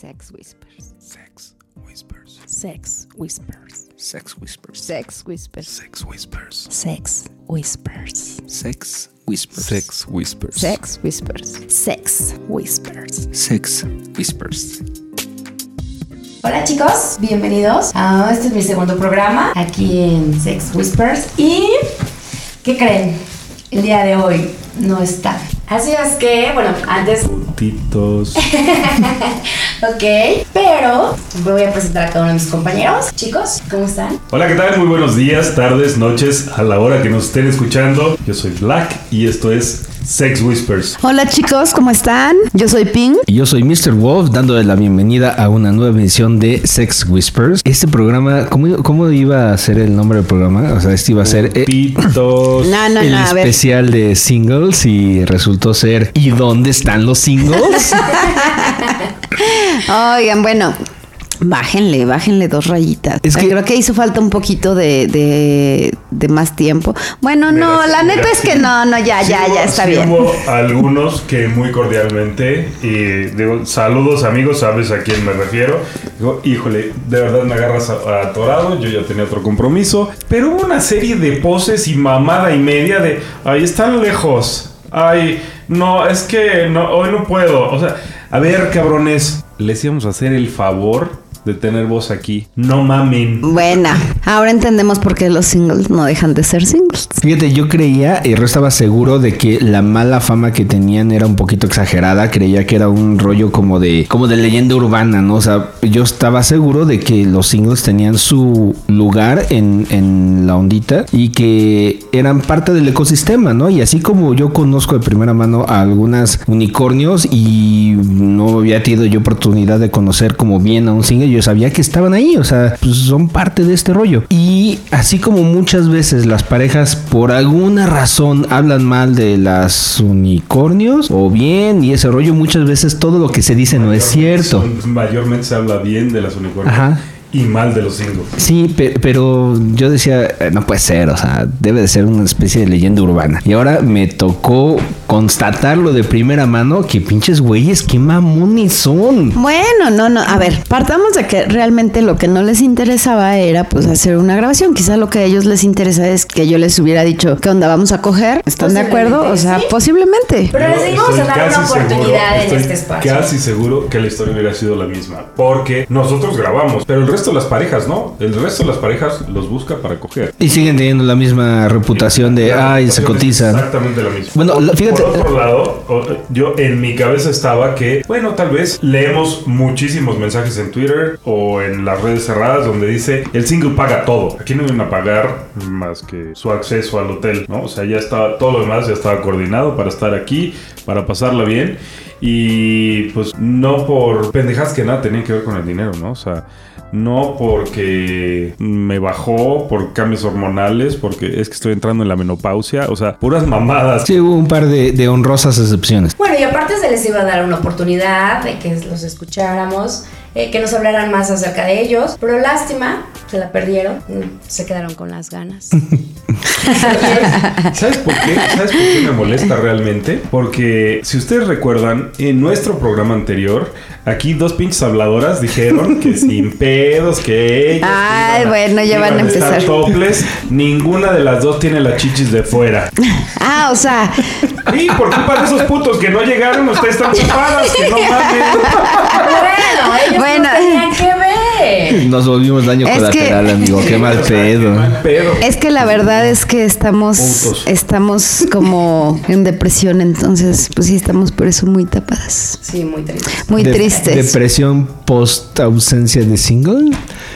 Sex Whispers. Sex Whispers. Sex Whispers. Sex Whispers. Sex Whispers. Sex Whispers. Sex Whispers. Sex Whispers. Sex Whispers. Sex Whispers. Sex Whispers. Sex Whispers. Hola chicos, bienvenidos a este es mi segundo programa aquí en Sex Whispers y ¿qué creen? El día de hoy no está. Así es que, bueno, antes Puntitos. Ok, pero voy a presentar a cada uno de mis compañeros. Chicos, ¿cómo están? Hola, ¿qué tal? Muy buenos días, tardes, noches, a la hora que nos estén escuchando. Yo soy Black y esto es Sex Whispers. Hola chicos, ¿cómo están? Yo soy Ping. Y yo soy Mr. Wolf, dándole la bienvenida a una nueva edición de Sex Whispers. Este programa, ¿cómo, cómo iba a ser el nombre del programa? O sea, este iba a ser eh, Pitos. No, no, el no, especial de singles y resultó ser ¿Y dónde están los singles? Oigan, bueno. Bájenle, bájenle dos rayitas. Es que- creo que hizo falta un poquito de, de, de más tiempo. Bueno, no, Mira, la mira, neta es que sí. no, no, ya, Sí ya, hubo- ya está sí bien. Hubo algunos que muy cordialmente, y digo, saludos amigos, sabes a quién me refiero. Digo, híjole, de verdad me agarras a- atorado, yo ya tenía otro compromiso. Pero hubo una serie de poses y mamada y media de, ahí están lejos. Ay, no, es que no, hoy no puedo. O sea, a ver, cabrones, les íbamos a hacer el favor de tener voz aquí. No mamen. Bueno, ahora entendemos por qué los singles no dejan de ser singles. Fíjate, yo creía y yo estaba seguro de que la mala fama que tenían era un poquito exagerada. Creía que era un rollo como de, como de leyenda urbana, ¿no? O sea, yo estaba seguro de que los singles tenían su lugar en, en la ondita y que eran parte del ecosistema, ¿no? Y así como yo conozco de primera mano a algunas unicornios y no había tenido yo oportunidad de conocer como bien a un single, yo sabía que estaban ahí, o sea, pues son parte de este rollo. Y así como muchas veces las parejas por alguna razón hablan mal de las unicornios o bien y ese rollo, muchas veces todo lo que se dice no es cierto. Mayormente se habla bien de las unicornios Ajá. Y mal de los singles. Sí, pe- pero yo decía, eh, no puede ser, o sea, debe de ser una especie de leyenda urbana. Y ahora me tocó constatarlo de primera mano que pinches güeyes, qué mamones son. Bueno, no, no. A ver, partamos de que realmente lo que no les interesaba era pues hacer una grabación. Quizá lo que a ellos les interesa es que yo les hubiera dicho, ¿qué onda? ¿Vamos a coger? ¿Están de acuerdo? O sea, sí. posiblemente. Pero les Yo dimos a dar una seguro- oportunidad en estoy este espacio. Casi seguro que la historia hubiera sido la misma. Porque nosotros grabamos, pero el resto de las parejas no. El resto de las parejas los busca para coger. Y siguen teniendo la misma reputación de, La ay, se reputación es cotizan. Exactamente la misma. Bueno, la- fíjate- Por otro lado, o- yo en mi cabeza estaba que, bueno, tal vez leemos muchísimos mensajes en Twitter o en las redes cerradas donde dice el single paga todo. Aquí no vienen a pagar más que su acceso al hotel, ¿no? O sea, ya estaba, todo lo demás ya estaba coordinado para estar aquí, para pasarla bien. Y pues no por pendejas que nada tenían que ver con el dinero, ¿no? O sea, no porque me bajó por cambios hormonales, porque es que estoy entrando en la menopausia, o sea, puras mamadas. Sí, hubo un par de, de honrosas excepciones. Bueno, y aparte se les iba a dar una oportunidad de que los escucháramos, eh, que nos hablaran más acerca de ellos, pero lástima, se la perdieron, mm, se quedaron con las ganas. ¿Sabes por qué? ¿Sabes por qué me molesta realmente? Porque si ustedes recuerdan, en nuestro programa anterior, aquí dos pinches habladoras dijeron que sin pedos, que ellas Ay, iban bueno, ya van a estar empezar. topless, ninguna de las dos tiene las chichis de fuera. Ah, o sea, Y por culpa de esos putos que no llegaron, ustedes están tapadas, que no mames. bueno, ellos Bueno. no tenían que ver. Nos volvimos daño Es colateral, que- amigo. Qué mal pedo. es que la verdad es que estamos, estamos como en depresión, entonces, pues sí, estamos por eso muy tapadas. Sí, muy triste. Muy De- tristes. ¿Depresión post ausencia de single?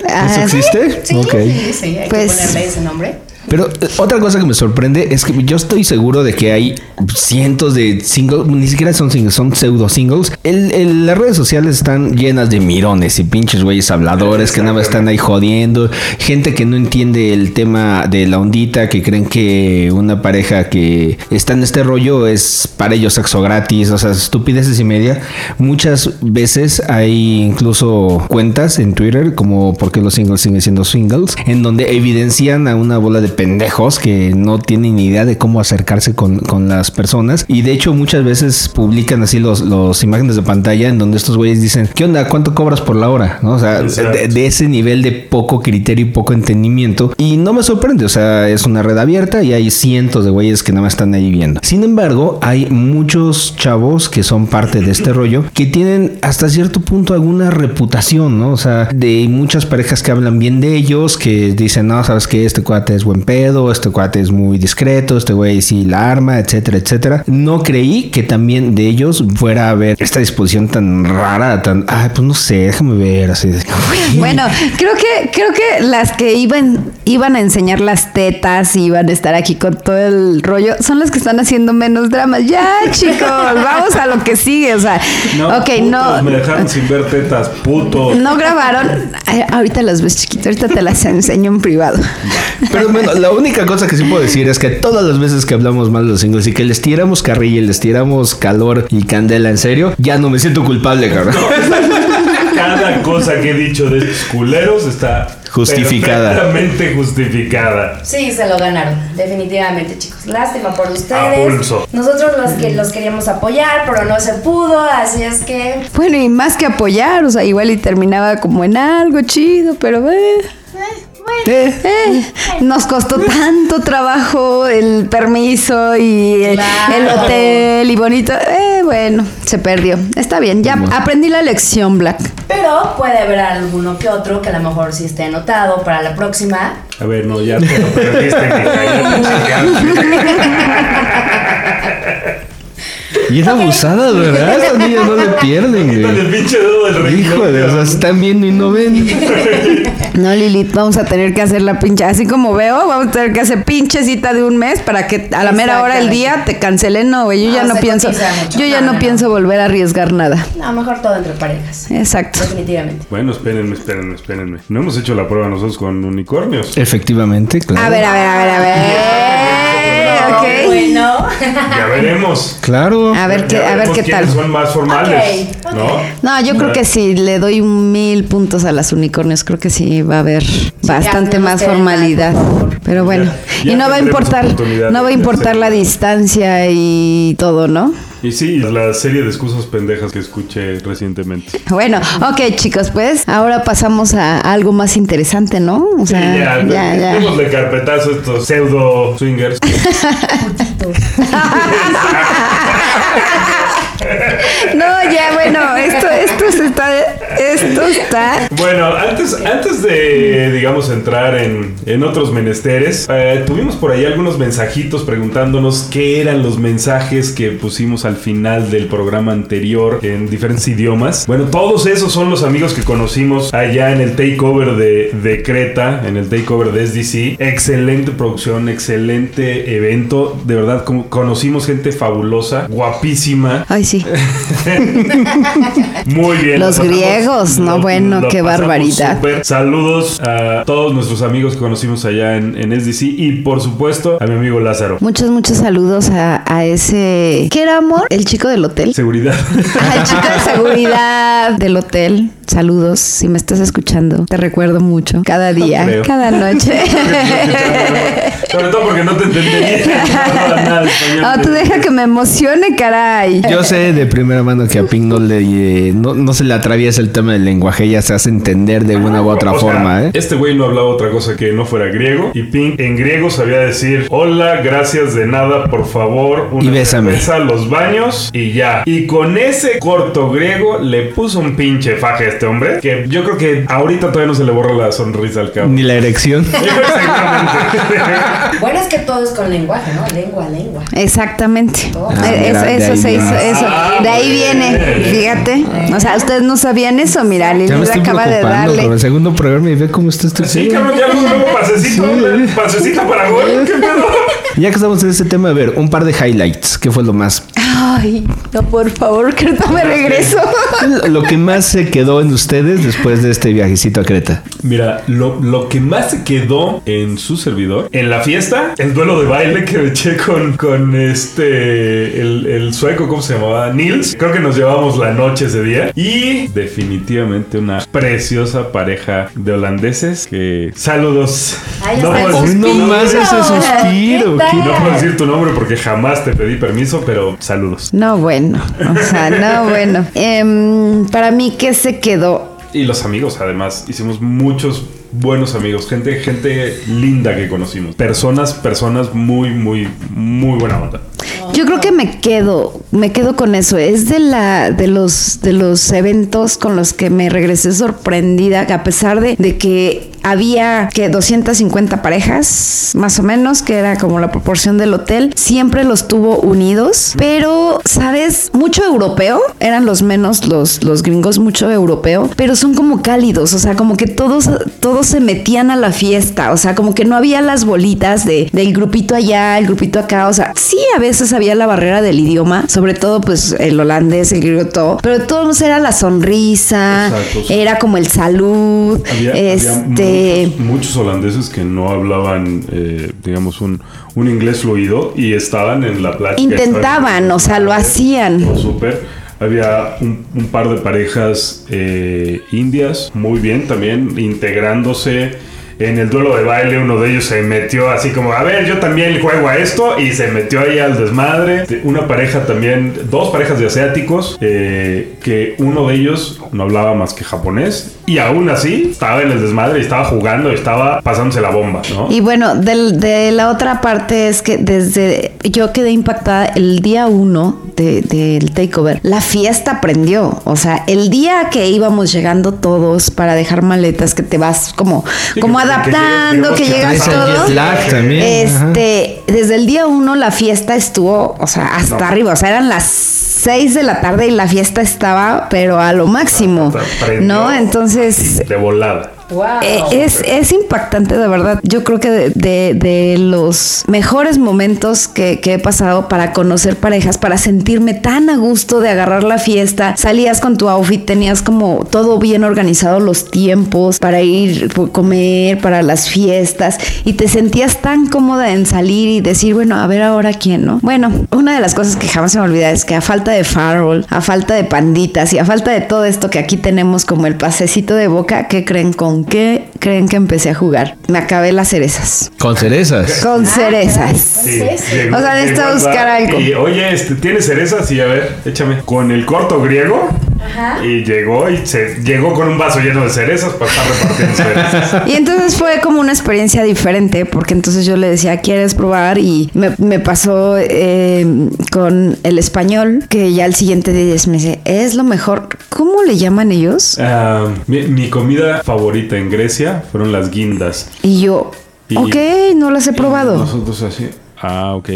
Ah, ¿Eso existe? Sí, Ok. sí, sí, hay Pues- que ponerle ese nombre. Pero eh, otra cosa que me sorprende es que yo estoy seguro de que hay cientos de singles, ni siquiera son singles, son pseudo singles. Las redes sociales están llenas de mirones y pinches güeyes habladores que nada más están ahí jodiendo. Gente que no entiende el tema de la ondita, que creen que una pareja que está en este rollo es para ellos sexo gratis, o sea, estupideces y media. Muchas veces hay incluso cuentas en Twitter como porque los singles siguen siendo singles, en donde evidencian a una bola de pendejos que no tienen ni idea de cómo acercarse con, con las personas. Y de hecho, muchas veces publican así los, los imágenes de pantalla en donde estos güeyes dicen, ¿qué onda? ¿Cuánto cobras por la hora? ¿No? O sea, de, de ese nivel de poco criterio y poco entendimiento. Y no me sorprende, o sea, es una red abierta y hay cientos de güeyes que nada más están ahí viendo. Sin embargo, hay muchos chavos que son parte de este rollo que tienen hasta cierto punto alguna reputación, ¿no? O sea, de muchas parejas que hablan bien de ellos, que dicen, no, sabes que este cuate es buen pedo, este cuate es muy discreto, este güey sí la arma, etcétera, etcétera. No creí que también de ellos fuera a haber esta disposición tan rara, tan, ay, pues no sé, déjame ver, así. de- Bueno, creo que creo que las que iban iban a enseñar las tetas y iban a estar aquí con todo el rollo son las que están haciendo menos dramas. Ya, chicos, vamos a lo que sigue, o sea, ok, putos, no Me dejaron sin ver tetas, puto. no grabaron. Ay, ahorita las ves chiquito, ahorita te las enseño en privado. Pero bueno, la única cosa que sí puedo decir es que todas las veces que hablamos mal de los singles y que les tiramos carrilla y les tiramos calor y candela en serio, ya no me siento culpable, cabrón. Cada cosa que he dicho de estos culeros está Justificada. perfectamente justificada. Sí, se lo ganaron, definitivamente, chicos. Lástima por A ustedes. pulso. Nosotros los que los queríamos apoyar, pero no se pudo, así es que Bueno, y más que apoyar, o sea, igual y terminaba como en algo chido, pero eh, eh, eh, nos costó tanto trabajo el permiso y el, Claro. el hotel y bonito. Eh, bueno, se perdió. Está bien, ya aprendí la lección, Black. Pero puede haber alguno que otro que a lo mejor sí esté anotado para la próxima. A ver, no, ya te lo perdiste, mija, ya te chingaste. Y es abusada, ¿verdad? Estas niñas no le pierden, Quítale el güey. pinche dedo del. Hijo de, o sea, están viendo y no ven. No, Lilith, vamos a tener que hacer la pinche, así como veo, vamos a tener que hacer pinche cita de un mes para que a la mera hora del día te cancelen. No, güey, yo ya No, no pienso, yo ya No, no, no, no. pienso volver a arriesgar nada. A lo mejor todo entre parejas. Exacto. Definitivamente. Bueno, espérenme, espérenme, espérenme. No hemos hecho la prueba nosotros con unicornios. Efectivamente, claro. A ver, a ver, a ver, a ver. No, ok. Bueno. Ya veremos. Claro. A ver qué, Ya a ver qué tal. son más formales. ¿no? No, yo creo que sí, le doy mil puntos a las unicornios. Creo que sí va a haber bastante más formalidad. Pero bueno, Ya- y no va a importar, no va a importar la distancia y todo, ¿no? Y sí, la serie de excusas pendejas que escuché recientemente. Bueno, ok chicos, pues ahora pasamos a algo más interesante, ¿no? O Sí, sea, ya, ya, ya. démosle carpetazo a estos pseudo swingers. No, ya, bueno, esto, esto está, esto está. Bueno, antes, antes de, digamos, entrar en, en otros menesteres, eh, tuvimos por ahí algunos mensajitos preguntándonos qué eran los mensajes que pusimos al final del programa anterior en diferentes idiomas. Bueno, todos esos son los amigos que conocimos allá en el takeover de, de Creta, en el takeover de SDC. Excelente producción, excelente evento. De verdad, conocimos gente fabulosa, guapísima. Ay, sí. Muy bien. Los pasamos- griegos, no, bueno, qué barbaridad. súper. Saludos a todos nuestros amigos que conocimos allá en, en SDC y por supuesto a mi amigo Lázaro. Muchos, muchos saludos a, a ese. ¿Qué era amor? El chico del hotel. Seguridad. Al chico de seguridad del hotel. Saludos, si me estás escuchando. Te recuerdo mucho. Cada día, cada noche. Sobre todo porque no te entendería. No. Ah, tú deja que me emocione, caray. Yo sé de primera mano que a Pink no le eh, no, no se le atraviesa el tema del lenguaje, ya se hace entender de una u otra O sea, forma, ¿eh? Este güey no hablaba otra cosa que no fuera griego. Y Pink en griego sabía decir: Hola, gracias de nada, por favor. Una Y bésame. cerveza, los y ya. Y con ese corto griego le puso un pinche faje a este hombre. Que yo creo que ahorita todavía no se le borra la sonrisa al cabo. Ni la erección. Exactamente. Bueno, es que todo es con lenguaje, ¿no? Lengua, lengua. Exactamente. Ah, Eh, mira, de eso se hizo, eso. Ah, De ahí viene, fíjate. O sea, ustedes no sabían eso. Mira, Lili Ya me estoy acaba de preocupando con darle. el segundo programa y ve cómo está este Sí, cabrón, ya luego luego pasecito, pasecito para gol. ¿Qué pedo? Ya que estamos en este tema, a ver, un par de highlights. ¿Qué fue lo más Ay, no, por favor, que no me regreso. Lo que más se quedó en ustedes después de este viajecito a Creta. Mira, lo, lo que más se quedó en su servidor, en la fiesta, el duelo de baile que me eché con, con este, el, el sueco, ¿cómo se llamaba? Nils. Creo que nos llevamos la noche ese día. Y definitivamente una preciosa pareja de holandeses que... Saludos. Ay, no, puedo, nomás ese suspiro. ¿Qué ¿qué- tal? no puedo decir tu nombre porque jamás te pedí permiso, pero saludos. No, bueno. O sea, no, bueno. Em, para mí, ¿qué se quedó? Y los amigos, además, hicimos muchos buenos amigos, gente, gente linda que conocimos. Personas, personas muy, muy, muy buena onda. Yo creo que me quedo, me quedo con eso. Es de la, de los, de los eventos con los que me regresé sorprendida, que a pesar de, de que había que 250 parejas, más o menos, que era como la proporción del hotel, siempre los tuvo unidos. Pero, ¿sabes? Mucho europeo, eran los menos los, los gringos, mucho europeo, pero son como cálidos, o sea, como que todos, todos se metían a la fiesta, o sea, como que no había las bolitas de, del grupito allá, el grupito acá, o sea, sí a veces había la barrera del idioma, sobre todo pues el holandés, el griego, todo, pero de todos era la sonrisa, Exacto, sí. era como el salud, Había, había este... muchos, muchos holandeses que no hablaban, eh, digamos, un, un inglés fluido y estaban en la plática. Intentaban, o sea, lo hacían. Había un, un par de parejas eh, indias, muy bien también, integrándose. En el duelo de baile uno de ellos se metió así como, a ver, yo también juego a esto y se metió ahí al desmadre. Una pareja también, dos parejas de asiáticos, eh, que uno de ellos no hablaba más que japonés y aún así estaba en el desmadre y estaba jugando estaba pasándose la bomba, ¿no? Y bueno, del- de la otra parte es que desde yo quedé impactada el día uno de- del takeover. La fiesta prendió. O sea, el día que íbamos llegando todos para dejar maletas, que te vas como, Sí, como que- que adaptando, llegas- que, llegas todo. ajá. Este, desde el día uno la fiesta estuvo, o sea, hasta No. arriba. O sea, eran las 6 de la tarde y la fiesta estaba, pero a lo máximo. ¿No? Entonces, De volada. Wow. eh, es, es impactante, de verdad. Yo creo que de, de- los mejores momentos que, que he pasado para conocer parejas, para sentirme tan a gusto de agarrar la fiesta. Salías con tu outfit, tenías como todo bien organizado, los tiempos para ir a comer, para las fiestas, y te sentías tan cómoda en salir y decir, bueno, a ver ahora quién, ¿no? Bueno, una de las cosas que jamás se me olvida es que a falta de farol, a falta de panditas y a falta de todo esto que aquí tenemos como el pasecito de boca, ¿qué creen con qué creen que empecé a jugar? Me acabé las cerezas. Con cerezas. Con Ah, cerezas. Sí, Sí. llegó- O sea, necesito buscar algo. Y oye, este, ¿tienes cerezas? Y a ver, échame. Con el corto griego. Ajá. Y llegó y se llegó con un vaso lleno de cerezas para estar repartiendo cerezas. Y entonces fue como una experiencia diferente, porque entonces yo le decía, ¿quieres probar? Y me, me pasó eh, con el español, que ya el siguiente día me dice, es lo mejor. ¿Cómo le llaman ellos? Ah, mi, mi comida favorita en Grecia fueron las guindas. Y yo, Y- ok, no las he probado. Nosotros así. Ah, ok.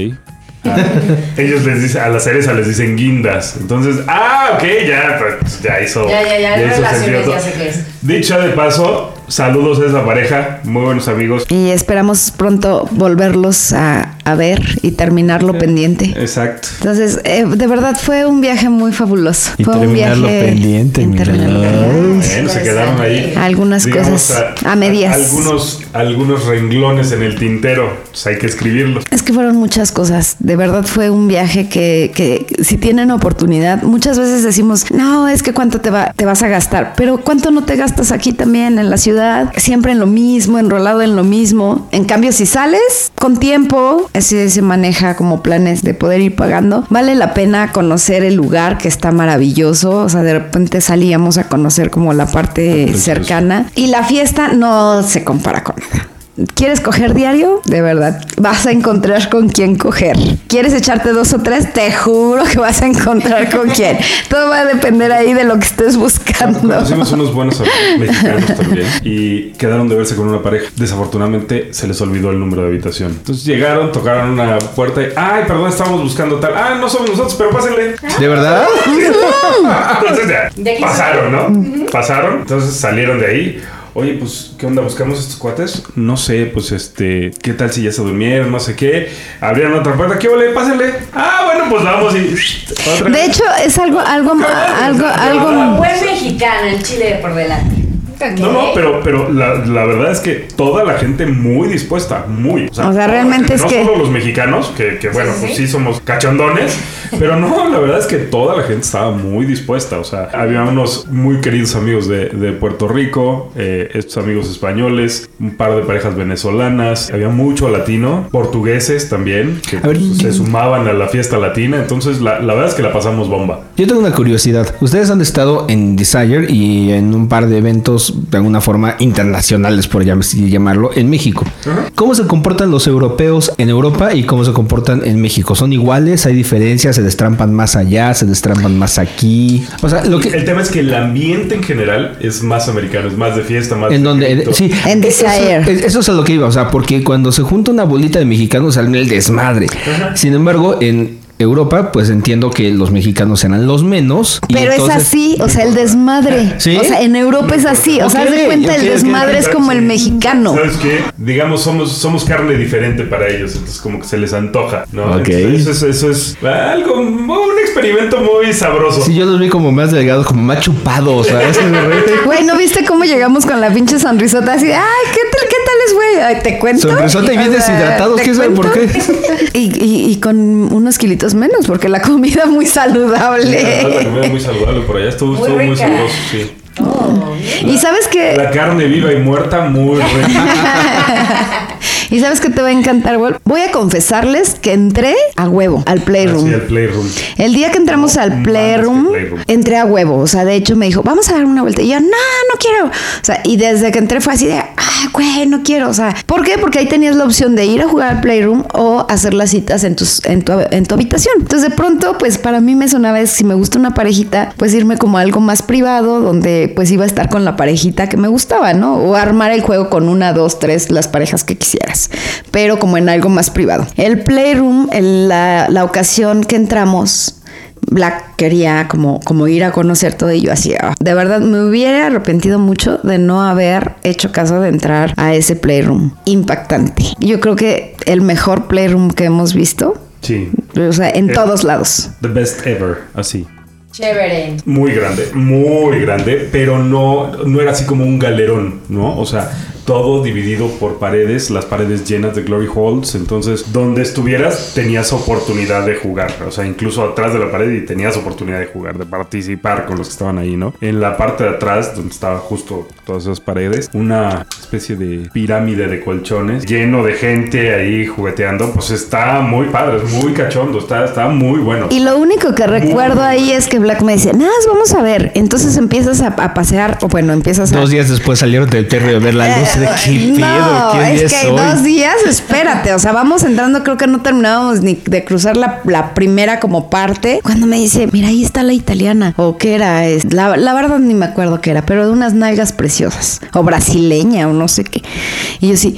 Ah, ellos les dicen, a la cereza les dicen guindas. Entonces, ah, ok, ya, pues, ya hizo. Ya, ya, ya, hizo relaciones, sentido. ya sé qué es. Dicho de paso, saludos a esa pareja, muy buenos amigos. Y esperamos pronto volverlos a, a ver y terminar lo pendiente. Exacto. Entonces, eh, de verdad fue un viaje muy fabuloso. Y fue un terminarlo viaje pendiente. Bueno, se quedaron ahí. Algunas cosas a medias. algunos, algunos renglones en el tintero. Pues hay que escribirlos. Es que fueron muchas cosas. De verdad fue un viaje que, que si tienen oportunidad, muchas veces decimos, no, es que cuánto te, va, te vas a gastar, pero cuánto no te gastas aquí también en la ciudad, siempre en lo mismo, enrolado en lo mismo. En cambio, si sales con tiempo, así se maneja como planes de poder ir pagando, vale la pena conocer el lugar que está maravilloso. O sea, de repente salíamos a conocer como la parte Precioso. cercana y la fiesta no se compara con nada. ¿Quieres coger diario? De verdad, vas a encontrar con quién coger. ¿Quieres echarte dos o tres? Te juro que vas a encontrar con quién. Todo va a depender ahí de lo que estés buscando. Conocimos unos buenos mexicanos también y quedaron de verse con una pareja. Desafortunadamente se les olvidó el número de habitación. Entonces llegaron, tocaron una puerta y, ay, perdón, estábamos buscando tal. Ah, no somos nosotros, pero pásenle. ¿De verdad? Entonces ya, ¿De qué pasaron, ¿no? Pasaron, entonces salieron de ahí. Oye, pues, ¿qué onda? ¿Buscamos estos cuates? No sé, pues, este, ¿qué tal si ya se durmieron? No sé qué. Abrieron otra puerta, ¿qué ole? Pásenle. Ah, bueno, pues vamos y... otra De hecho, es algo, algo, algo, algo. Buen mexicano, el chile por delante. No, no, pero, pero la, la verdad es que toda la gente muy dispuesta, muy. O sea, realmente es no que- solo los mexicanos, que, que bueno, Sí, pues sí. somos cachondones, pero no, la verdad es que toda la gente estaba muy dispuesta. O sea, había unos muy queridos amigos de, de Puerto Rico, eh, estos amigos españoles, un par de parejas venezolanas, había mucho latino, portugueses también, que pues, se sumaban a la fiesta latina. Entonces, la, la verdad es que la pasamos bomba. Yo tengo una curiosidad. Ustedes han estado en Desire y en un par de eventos de alguna forma internacionales, por llamarlo, en México. ¿Cómo se comportan los europeos en Europa y cómo se comportan en México? ¿Son iguales? ¿Hay diferencias? ¿Se destrampan más allá? ¿Se destrampan más aquí? O sea, lo que... El tema es que el ambiente en general es más americano, es más de fiesta, más En de donde, grito. sí, En eso, Desire. eso es a lo que iba, o sea, porque cuando se junta una bolita de mexicanos sale el desmadre. Sin embargo, en Europa, pues entiendo que los mexicanos eran los menos. y Pero entonces- es así, o sea, el desmadre. ¿Sí? O sea, en Europa es así. O sea, haz de cuenta, el desmadre es como el mexicano. ¿Sabes qué? Digamos, somos, somos carne diferente para ellos, entonces como que se les antoja, ¿no? Ok. Entonces, eso, es, eso es algo, un experimento muy sabroso. Sí, yo los vi como más delgados, como más chupados, ¿sabes? Güey, ¿no viste cómo llegamos con la pinche sonrisota así? Ay, ¿qué tal, qué tal es, güey? Te cuento. Sonrisota y bien O sea, deshidratados, ¿te ¿quién sabe por qué? Y, y- y con unos kilitos menos, porque la comida muy Sí, la saludable. comida muy saludable por allá, estuvo, Muy estuvo muy sabroso, sí. Oh, Y sabes que La carne viva y muerta, muy rica. y sabes que te va a encantar, güey. Voy a confesarles que entré a huevo al Playroom. Así el playroom. El día que entramos al Playroom, entré a huevo. O sea, de hecho me dijo, vamos a dar una vuelta. Y yo, no, no quiero. O sea, y desde que entré fue así de, ah, güey, no quiero. O sea, ¿por qué? Porque ahí tenías la opción de ir a jugar al Playroom o hacer las citas en, tus, en, tu, en tu habitación. Entonces, de pronto, pues para mí me sonaba, si me gusta una parejita, pues irme como a algo más privado, donde pues iba a estar con la parejita que me gustaba, ¿no? O armar el juego con una, dos, tres, las parejas que quisieras. Pero como en algo más privado. El Playroom, en la, la ocasión que entramos, Black quería como, como ir a conocer todo y yo así, ah, de verdad me hubiera arrepentido mucho de no haber hecho caso de entrar a ese playroom. Impactante. Yo creo que el mejor playroom que hemos visto, Sí. o sea, en Eh. todos lados. The best ever, así. chévere. Muy grande, muy grande, pero no, no era así como un galerón, ¿no? O sea, todo dividido por paredes, las paredes llenas de glory holes, entonces donde estuvieras tenías oportunidad de jugar, o sea, incluso atrás de la pared y tenías oportunidad de jugar, de participar con los que estaban ahí, ¿no? En la parte de atrás, donde estaba justo todas esas paredes, una especie de pirámide de colchones lleno de gente ahí jugueteando, pues está muy padre, es muy cachondo, está, está muy bueno. Y lo único que recuerdo ahí es que Black me decía, nada, vamos a ver. Entonces empiezas a, a pasear, o bueno, empiezas a... Dos días después salieron del perro a ver la luz de qué pedo, no, qué es que hoy? dos días, espérate, o sea, vamos entrando, creo que no terminábamos ni de cruzar la, la primera como parte, cuando me dice, mira, ahí está la italiana, o qué era, Es- la, la verdad ni me acuerdo qué era, pero de unas nalgas preciosas, o brasileña, o no sé qué, y yo sí...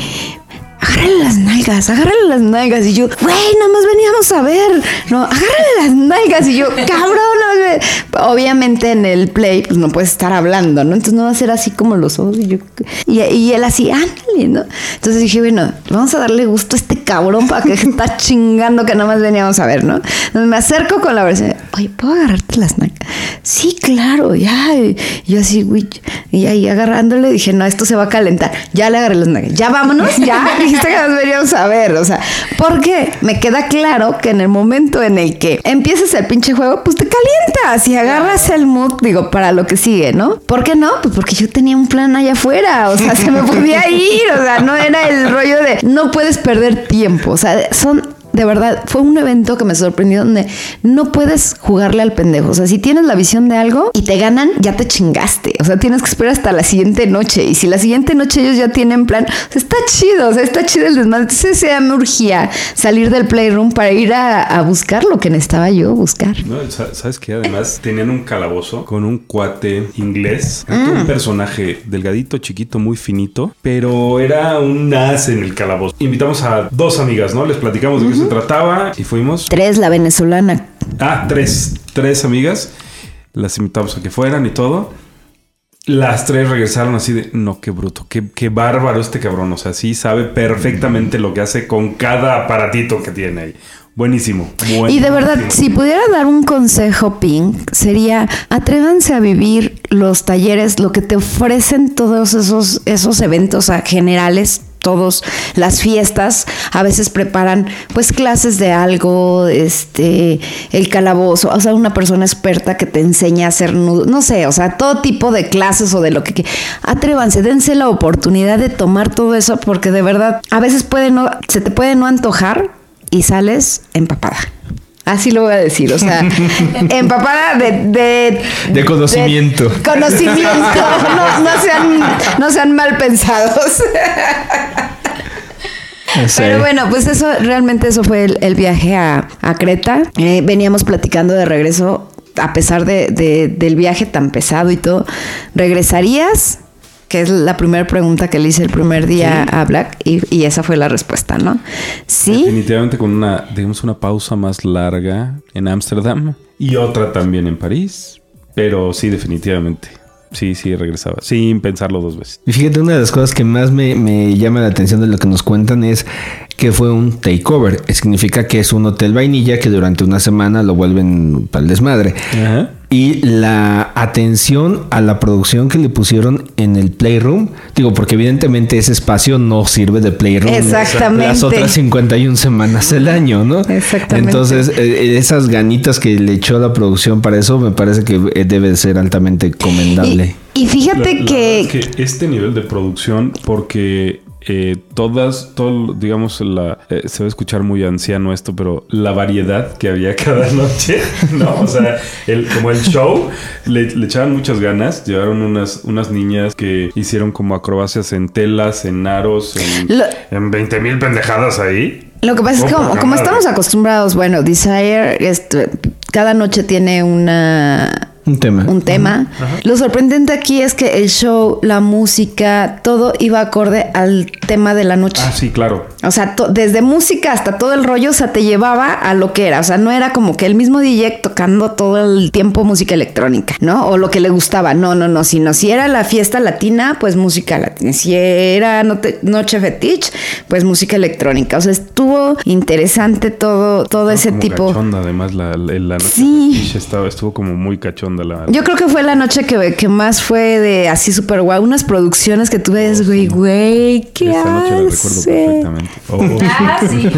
Agárrale las nalgas, agárrale las nalgas. Y yo, güey, nada más veníamos a ver. No, agárrale las nalgas. Y yo, cabrón. no, güey". Obviamente en el play, pues no puedes estar hablando, ¿no? Entonces no va a ser así como los ojos. Y, yo, y, y él así, ándale, ¿no? Entonces dije, bueno, vamos a darle gusto a este cabrón para que está chingando que nada más veníamos a ver, ¿no? Entonces me acerco con la versión, oye, ¿puedo agarrarte las nalgas? Sí, claro, ya. Y yo así, güey. Y ahí agarrándole dije, no, esto se va a calentar. Ya le agarré las nalgas. Ya vámonos, ya. Dijiste que nos veníamos a ver. O sea, porque me queda claro que en el momento en el que empiezas el pinche juego, pues te calientas y agarras el mood, digo, para lo que sigue, ¿no? ¿Por qué no? Pues porque yo tenía un plan allá afuera. O sea, se me podía ir. O sea, no era el rollo de no puedes perder tiempo. O sea, son de verdad, fue un evento que me sorprendió donde no puedes jugarle al pendejo. O sea, si tienes la visión de algo y te ganan, ya te chingaste. O sea, tienes que esperar hasta la siguiente noche. Y si la siguiente noche ellos ya tienen plan, o sea, está chido, o sea, está chido el desmadre. Entonces, se me urgía salir del playroom para ir a, a buscar lo que necesitaba yo buscar. No, sa- ¿Sabes qué? Además tenían un calabozo con un cuate inglés, un personaje delgadito, chiquito, muy finito, pero era un as en el calabozo. Invitamos a dos amigas, ¿no? Les platicamos de qué se trataba y fuimos. Tres, la venezolana. Ah, tres, tres amigas. Las invitamos a que fueran y todo. las tres regresaron así de, no, qué bruto, qué, qué bárbaro este cabrón. O sea, sí sabe perfectamente lo que hace con cada aparatito que tiene ahí. Buenísimo. Y de verdad, buenísimo. si pudiera dar un consejo, Pink, sería atrévanse a vivir los talleres, lo que te ofrecen todos esos, esos eventos generales. Todos las fiestas a veces preparan pues clases de algo, este, el calabozo, o sea, una persona experta que te enseña a hacer nudos, no sé, o sea, todo tipo de clases o de lo que, que atrévanse, dense la oportunidad de tomar todo eso porque de verdad a veces puede no, se te puede no antojar y sales empapada. Así lo voy a decir, o sea, empapada de... De, De conocimiento. de conocimiento. No, no sean, no sean mal pensados. Pero bueno, pues eso, realmente eso fue el, el viaje a, a Creta. Eh, veníamos platicando de regreso, a pesar de, de- del viaje tan pesado y todo. ¿Regresarías? Que es la primera pregunta que le hice el primer día a Black y, y esa fue la respuesta, ¿no? Sí. Definitivamente con una, digamos, una pausa más larga en Ámsterdam y otra también en París. Pero sí, definitivamente. Sí, sí, regresaba. Sin pensarlo dos veces. Y fíjate, una de las cosas que más me, me llama la atención de lo que nos cuentan es que fue un takeover. Significa que es un hotel vainilla que durante una semana lo vuelven para el desmadre. Ajá. Y la atención a la producción que le pusieron en el Playroom, digo, porque evidentemente ese espacio no sirve de Playroom Exactamente. las otras 51 semanas del año, ¿no? Exactamente. Entonces, eh, esas ganitas que le echó la producción para eso, me parece que eh, debe ser altamente comendable. Y, y fíjate La- que, es que este nivel de producción, porque eh, todas, todo, digamos, la, eh, se va a escuchar muy anciano esto, pero la variedad que había cada noche, ¿no? O sea, el, como el show, le, le echaban muchas ganas. Llevaron unas, unas niñas que hicieron como acrobacias en telas, en aros, en, Lo- en 20 mil pendejadas ahí. Lo que pasa es que Oh, como, como estamos acostumbrados, bueno, Desire, este, cada noche tiene una Un tema. un tema. Lo sorprendente aquí es que el show, la música, todo iba acorde al tema de la noche. Ah, sí, claro. O sea, desde música hasta todo el rollo, o sea, te llevaba a lo que era. O sea, no era como que el mismo DJ tocando todo el tiempo música electrónica, ¿no? O lo que le gustaba. No, no, no. Sino si era la fiesta latina, pues música latina. Si era noche fetiche, pues música electrónica. O sea, estuvo interesante todo, todo ese Como tipo. Cachonda, además, la, la, la noche Sí. estaba, estuvo como muy cachonda la. Yo creo que fue la noche que, que más fue de así súper guau. Unas producciones que tú ves, güey, güey, ¿qué Esta noche la recuerdo hace? perfectamente. Oh. Ah, sí.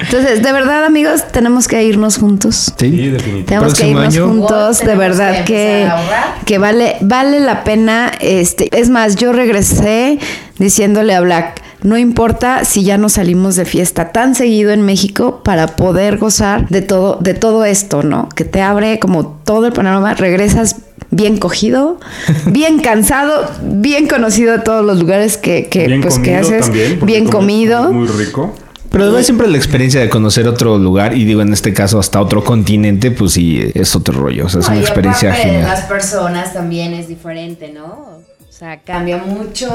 Entonces, de verdad, amigos, tenemos que irnos juntos. Sí, definitivamente. Tenemos que irnos año. juntos, de verdad que que, que vale, vale la pena. Este, es más, yo regresé diciéndole a Black, no importa si ya no salimos de fiesta tan seguido en México para poder gozar de todo, de todo esto, ¿no? Que te abre como todo el panorama, regresas bien cogido, bien cansado, bien conocido de todos los lugares que, que, bien pues, que haces, también. bien comido. Muy rico. Pero además siempre la experiencia de conocer otro lugar y digo en este caso hasta otro continente, pues sí, es otro rollo. O sea, es una y experiencia genial. Las personas también es diferente, ¿no? O sea, cambia mucho,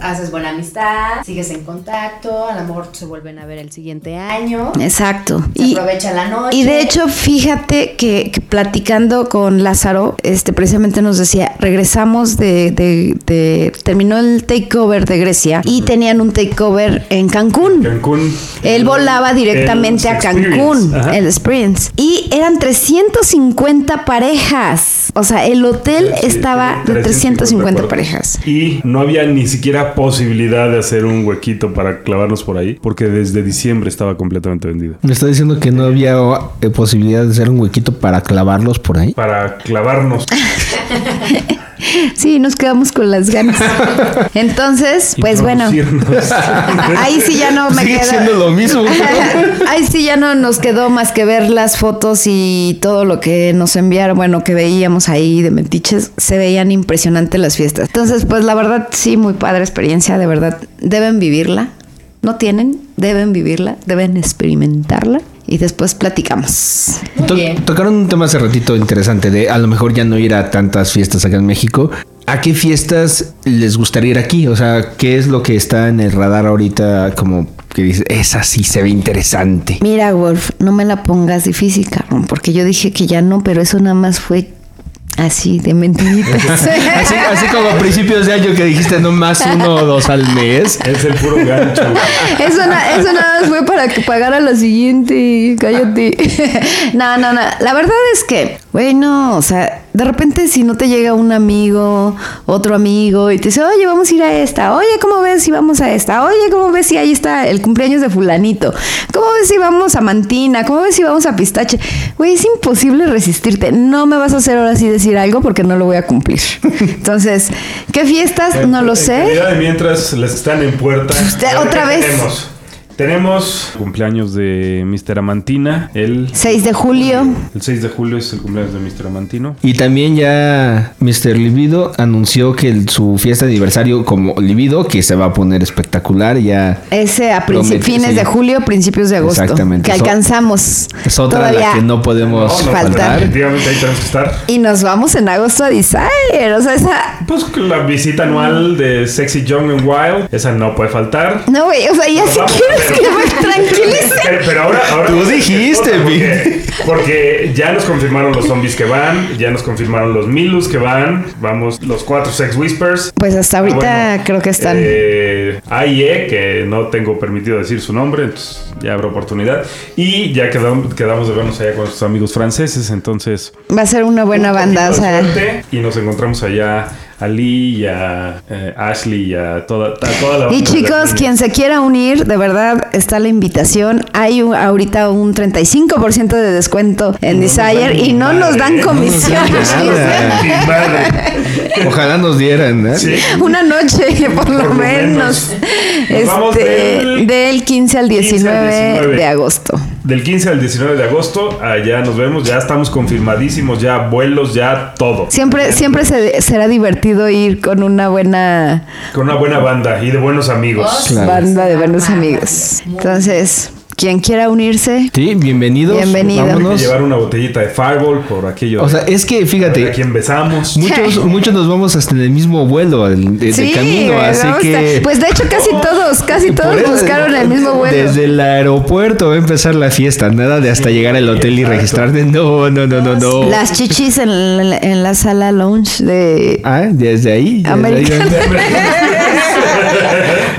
haces buena amistad, sigues en contacto, a lo mejor se vuelven a ver el siguiente año. Exacto. Se Y, aprovecha la noche. Y de hecho, fíjate que, que platicando con Lázaro, este precisamente nos decía, regresamos de, de- de- terminó el takeover de Grecia y tenían un takeover en Cancún. Cancún. Él volaba directamente a. Cancún, Ajá. el Experience. Y eran 350 parejas. O sea, el hotel Sí, estaba de 350 350 Y no había ni siquiera posibilidad de hacer un huequito para clavarnos por ahí, porque desde diciembre estaba completamente vendido. Me está diciendo que no había eh, posibilidad de hacer un huequito para clavarlos por ahí. Para clavarnos. Sí, nos quedamos con las ganas. Entonces, pues bueno. Ahí sí ya no me siendo lo mismo. Ahí sí ya no nos quedó más que ver las fotos y todo lo que nos enviaron, bueno, que veíamos ahí de metiches, se veían impresionantes las fiestas. Entonces, pues la verdad sí, muy padre experiencia, de verdad, deben vivirla. No tienen, deben vivirla, deben experimentarla y después platicamos. To- tocaron un tema hace ratito interesante de a lo mejor ya no ir a tantas fiestas acá en México. ¿A qué fiestas les gustaría ir aquí? O sea, ¿qué es lo que está en el radar ahorita como que dice, esa sí se ve interesante? Mira, Wolf, no me la pongas difícil, cabrón, porque yo dije que ya no, pero eso nada más fue Así, de mentiritas. Así, así como a principios de año que dijiste no más uno o dos al mes. Es el puro gancho. Eso, na- eso nada más fue para que pagara la siguiente. Cállate. No, no, no. La verdad es que, güey, no. O sea, de repente si no te llega un amigo, otro amigo, y te dice, oye, vamos a ir a esta. Oye, ¿cómo ves si vamos a esta? Oye, ¿cómo ves si ahí está el cumpleaños de fulanito? ¿Cómo ves si vamos a Mantina? ¿Cómo ves si vamos a Pistache? Güey, es imposible resistirte. No me vas a hacer ahora sí decir algo porque no lo voy a cumplir. Entonces, ¿qué fiestas? No lo sé. de mientras les están en puerta. Otra ¿qué vez. Tenemos? Tenemos cumpleaños de Mr. Amantina. El, 6 de julio. el 6 de julio es el cumpleaños de Mr. Amantino. Y también ya Mr. Libido anunció que el- su fiesta de aniversario como Libido, que se va a poner espectacular, ya Ese a Promete, fines sí. de julio, principios de agosto. Exactamente. Que So- alcanzamos. es otra todavía. la que no podemos No, no, faltar. Definitivamente ahí tenemos que estar. Y nos vamos en agosto a Desire. O sea, esa. Pues que la visita anual de Sexy Young and Wild, esa no puede faltar. No, güey. O sea, ya si Vamos ver. que me tranquilice. Pero, pero ahora, ahora Tú dijiste, porque, porque ya nos confirmaron los zombies que van, ya nos confirmaron los Milus que van, vamos los cuatro Sex Whispers. Pues hasta ahorita Ah, bueno, creo que están. Eh, AIE, que no tengo permitido decir su nombre, entonces ya habrá oportunidad. Y ya quedamos, quedamos de vernos allá con nuestros amigos franceses, entonces. Va a ser una buena un banda. O sea. y nos encontramos allá a Lee y a eh, Ashley y a toda, a toda la Y banda de chicos, quien se quiera unir, de verdad está la invitación. Hay un- ahorita un 35% de descuento en No Desire y no nos dan no nos comisión. Ojalá nos dieran, ¿eh? Sí. Una noche, por lo, Por lo menos. menos. Este, del- del 15 al 15 al 19, 19. de agosto. Del 15 al 19 de agosto, allá nos vemos, ya estamos confirmadísimos, ya vuelos, ya todo. Siempre, siempre se- será divertido ir con una buena Con una buena banda y de buenos amigos. Claro. banda de buenos amigos. Entonces, quien quiera unirse, Sí, bienvenidos. Bienvenido. Vámonos. llevar una botellita de Fireball por aquello O sea, es que de a fíjate, quien besamos. muchos, muchos nos vamos hasta en el mismo vuelo el- de, de sí, camino, así que pues de hecho casi todos, casi todos eso, buscaron el mismo vuelo. Desde el aeropuerto va a empezar la fiesta, nada de hasta llegar al hotel y registrarte. No, no, no, no, no. Las chichis en la, en la sala lounge de Ah, desde ahí. Desde ahí,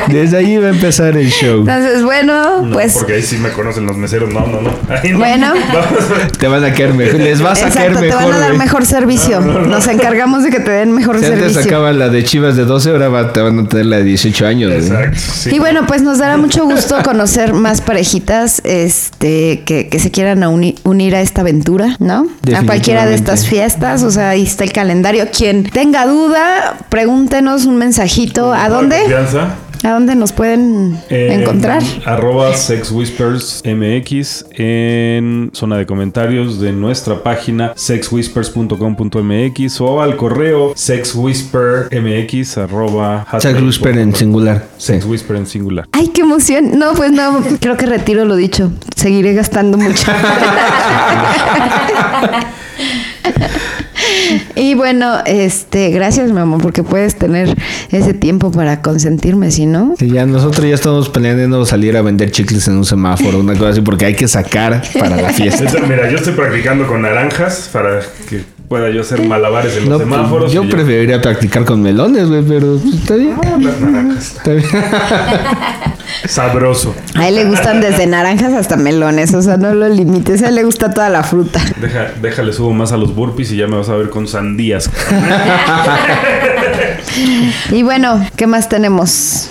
desde ahí va a empezar el show. Entonces, bueno, No, pues porque ahí sí me conocen los meseros. No, no, no. Ahí no. Bueno. Te van a caer mejor. Les vas a caer exacto, te mejor. van a dar mejor servicio. Nos encargamos de que te den mejor Si antes servicio. sacaban la de Chivas de 12, ahora va- te van a tener la de 18 años. Exacto. sí. Y bueno, pues nos dará mucho gusto conocer más parejitas este, que, que se quieran a uni- unir a esta aventura, ¿no? A cualquiera de estas fiestas, o sea, ahí está el calendario. Quien tenga duda, pregúntenos un mensajito. ¿A dónde? confianza. ¿A dónde nos pueden En encontrar? Arroba Sex Whispers MX en zona de comentarios de nuestra página sexwhispers.com.mx o al correo sexwhispermx arroba Chuck Whisper en singular. Sí. Sex Whisper en singular. Ay, qué emoción. No, pues no, creo que retiro lo dicho. Seguiré gastando mucho. y bueno, este, gracias, mi amor, porque puedes tener ese tiempo para consentirme, si no. Sí, ya nosotros ya estamos planeando salir a vender chicles en un semáforo, una cosa así, porque hay que sacar para la fiesta. Mira, yo estoy practicando con naranjas para que pueda yo hacer malabares en los No, pues, semáforos. yo preferiría practicar con melones, güey, pero pues, está bien. Ah, las naranjas. Está bien. Sabroso. A él le gustan desde naranjas hasta melones, o sea, no lo limites, a él le gusta toda la fruta. Deja, déjale subo más a los burpees y ya me vas a ver con sandías. Y bueno, ¿qué más tenemos?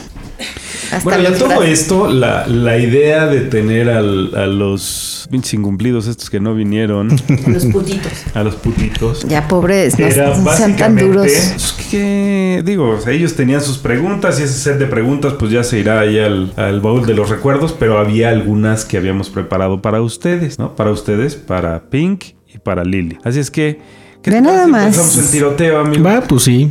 Hasta Bueno, y a los todo brazos. esto, la, la idea de tener al- a los pinches incumplidos estos que no vinieron, Los putitos. a los putitos, Ya pobres, no, no sean tan duros. pues, que digo, o sea, ellos tenían sus preguntas y ese set de preguntas pues ya se irá ahí al, al baúl de los recuerdos, pero había algunas que habíamos preparado para ustedes, ¿no? Para ustedes, para Pink y para Lily. Así es que ¿qué Ve te nada más. empezamos el tiroteo, amigo? Va, pues sí.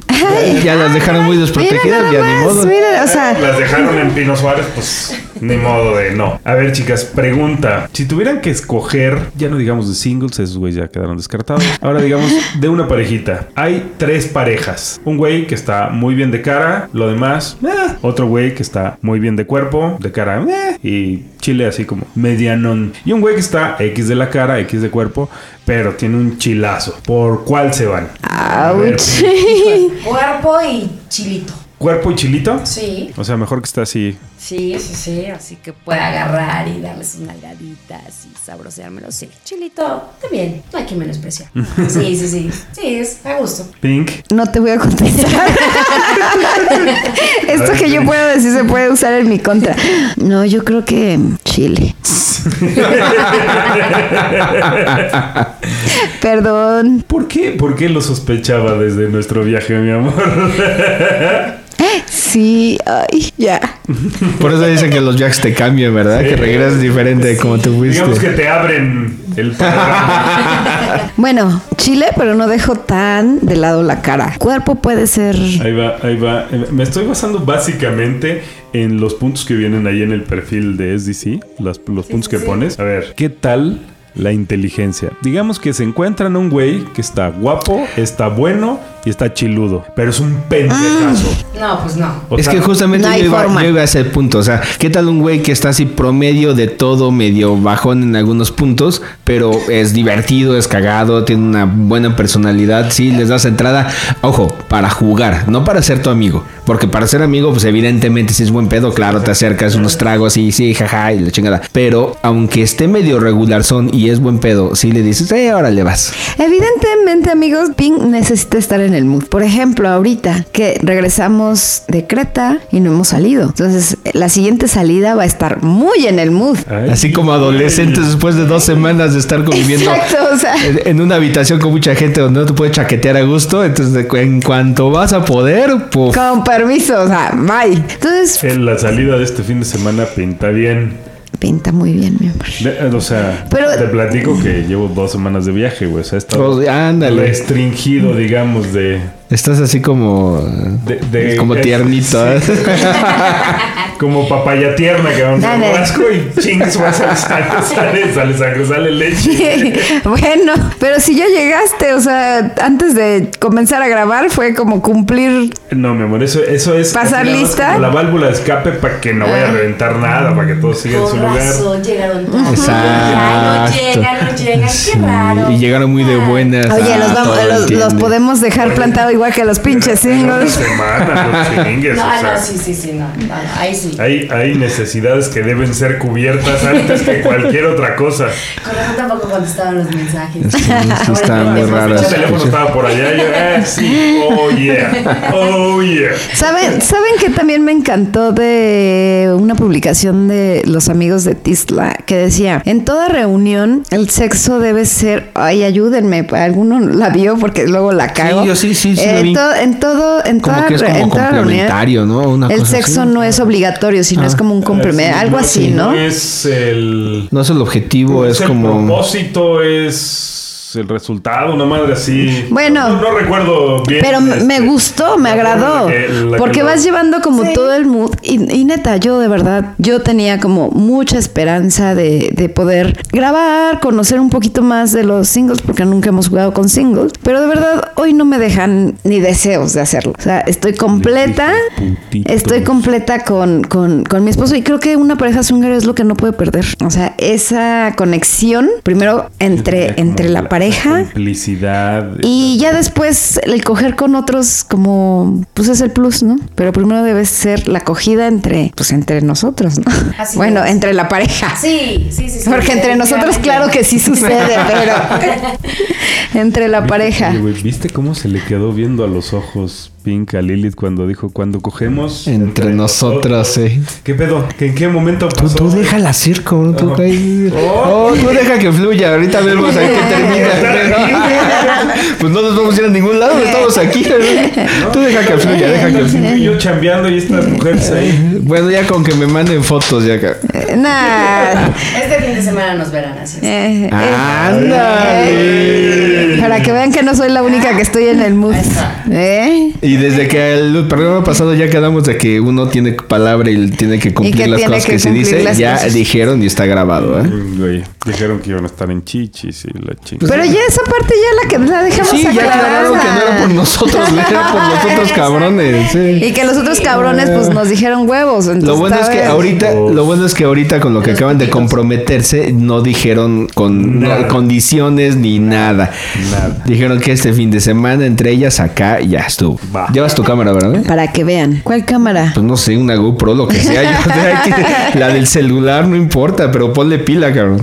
Ya las dejaron muy desprotegidas, ya ni más, modo. mira, o sea, Las dejaron en Pino Suárez, pues Ni modo de no. A ver, chicas, pregunta. Si tuvieran que escoger, ya no digamos de singles, esos güeyes ya quedaron descartados. Ahora digamos de una parejita. Hay tres parejas. Un güey que está muy bien de cara, lo demás, eh. otro güey que está muy bien de cuerpo, de cara, eh. y chile así como medianón. Y un güey que está X de la cara, X de cuerpo, pero tiene un chilazo. ¿Por cuál se van? Ouch. Cuerpo y chilito. ¿Cuerpo y chilito? Sí. O sea, mejor que está así. Sí, sí, sí. Así que pueda agarrar y darle sus nalgaditas y sabroseármelo. Sí. Chilito, también. No hay que menospreciar. Sí, sí, sí. Sí, es a gusto. Pink. No te voy a contestar. Esto que yo puedo decir se puede usar en mi contra. No, yo creo que Chile. Perdón. ¿Por qué? ¿Por qué lo sospechaba desde nuestro viaje, mi amor? Sí, ay, ya. Por eso dicen que los jacks te cambian, ¿verdad? Que regresas diferente de como te fuiste. Digamos que te abren el. Bueno, Chile, pero no dejo tan de lado la cara. Cuerpo puede ser. Ahí va, ahí va. Me estoy basando básicamente en los puntos que vienen ahí en el perfil de SDC, los, los puntos que pones. A ver, ¿qué tal la inteligencia? Digamos que se encuentran un güey que está guapo, está bueno y está chiludo, pero es un pendejazo. No, pues no. O es sea, que justamente no yo, iba, yo iba a ese punto. O sea, ¿qué tal un güey que está así promedio de todo, medio bajón en algunos puntos, pero es divertido, es cagado, tiene una buena personalidad? Sí, les das entrada, ojo, para jugar, no para ser tu amigo. Porque para ser amigo, pues evidentemente si es buen pedo, claro, te acercas unos tragos y sí, jaja, y la chingada. Pero aunque esté medio regular son y es buen pedo, sí le dices, eh, ahora le vas. Evidentemente, amigos, Pink necesita estar en el mood. Por ejemplo, ahorita que regresamos de Creta y no hemos salido. Entonces, la siguiente salida va a estar muy en el mood. ay, Así como adolescentes después de dos semanas de estar conviviendo Exacto, o sea. en- en una habitación con mucha gente donde no te puedes chaquetear a gusto. Entonces, en cuanto vas a poder, puf. Con permiso, o sea, bye. Entonces, En la salida de este fin de semana pinta bien. Pinta muy bien, mi amor. De- o sea, Pero- te platico que llevo dos semanas de viaje, güey. O sea, he estado Oh, ándale. restringido, digamos, de... Estás así como. De- de- como tiernito. ¿eh? Como papaya tierna que vamos a Dale. rasco y chingas, sale, sale, sale, sale sangre, sale leche. bueno, pero si ya llegaste, o sea, antes de comenzar a grabar fue como cumplir. No, mi amor, eso, eso es... ¿Pasar lista? como La válvula de escape para que no vaya a reventar nada, para que todo siga en su lugar. razón llegaron tarde. Exacto. Ay, no llegan, no llegan. Sí, Qué raro. y llegaron muy de buenas. Oye, Ah, los, vamos, los, los podemos dejar plantado igual que los pinches singles. semana, no chingues, No, o sea, no, sí, sí, sí, no, ahí sí. Hay, hay necesidades que deben ser cubiertas antes que cualquier otra cosa. Con razón tampoco contestaban los mensajes. Sí, sí, Ahora está muy entendemos. raro. El teléfono estaba por allá y yo, eh, sí, oh yeah, oh yeah. ¿Saben, ¿Saben que también me encantó de una publicación de los amigos de Tisla que decía, en toda reunión el sexo debe ser, ay, ayúdenme, alguno la vio porque luego la cago. Sí, yo sí, sí, sí Eh, vi. to- en todo, en Como toda, que es como en toda reunión, complementario, ¿no? Una el cosa sexo así. no es obligatorio, sino Ah. es como un complemento, algo no, así, sí, ¿no? es el... No es el objetivo, es el como. propósito, es el resultado, una madre así. Bueno. No, no recuerdo bien. Pero me- me este, gustó, me agradó. la que- la que porque lo- vas llevando como todo el mood. Y, y neta, yo de verdad, yo tenía como mucha esperanza de, de poder grabar, conocer un poquito más de los singles, porque nunca hemos jugado con singles. Pero de verdad, hoy no me dejan ni deseos de hacerlo. O sea, estoy completa. Estoy completa con, con, con mi esposo y creo que una pareja swinger es lo que no puede perder. O sea, esa conexión, primero entre, entre la pareja complicidad. y ya después el coger con otros como pues es el plus, ¿no? Pero primero debe ser la acogida entre pues entre nosotros, ¿no? Así bueno, es. entre la pareja. Sí, sí, sí. sí, Porque entre nosotros claro que sí sucede, pero entre la pareja. ¿Viste cómo se le quedó viendo a los ojos Pink a Lilith cuando dijo cuando cogemos Entre nosotras, sí. ¿Qué pedo? ¿Que ¿En qué momento Tú, pasó? tú déjala circo, ¿no? Tú, Oh. Oh, tú deja que fluya. Ahorita vemos ahí que termina. pues no nos vamos a ir a ningún lado, estamos aquí. Tú deja que fluya, deja que fluya. Yo chambeando y estas mujeres ahí. Bueno, ya con que me manden fotos ya acá. Nah. Este fin de semana nos verán así. Eh, eh, para que vean que no soy la única que estoy en el mood. Ahí está. ¿Eh? Y desde que el programa pasado ya quedamos de que uno tiene palabra y tiene que cumplir que las cosas que que, se dice, ya cosas. dijeron y está grabado, ¿eh? Güey, dijeron que iban a estar en chichis y la chingada. Pero ya esa parte ya la que la dejamos Sí, ya aclarada. quedaron que no era por nosotros, era por los otros cabrones. sí. Y que los otros cabrones pues nos dijeron huevos. Lo bueno es que ahorita, lo bueno es que ahorita con lo que acaban de comprometerse, no dijeron con Nada. no, condiciones ni nada. Nada. Dijeron que este fin de semana entre ellas acá ya estuvo. Va. Llevas tu cámara, ¿verdad? Para que vean. ¿Cuál cámara? Pues no sé, una GoPro, lo que sea. Yo, que la del celular no importa, pero ponle pila, cabrón.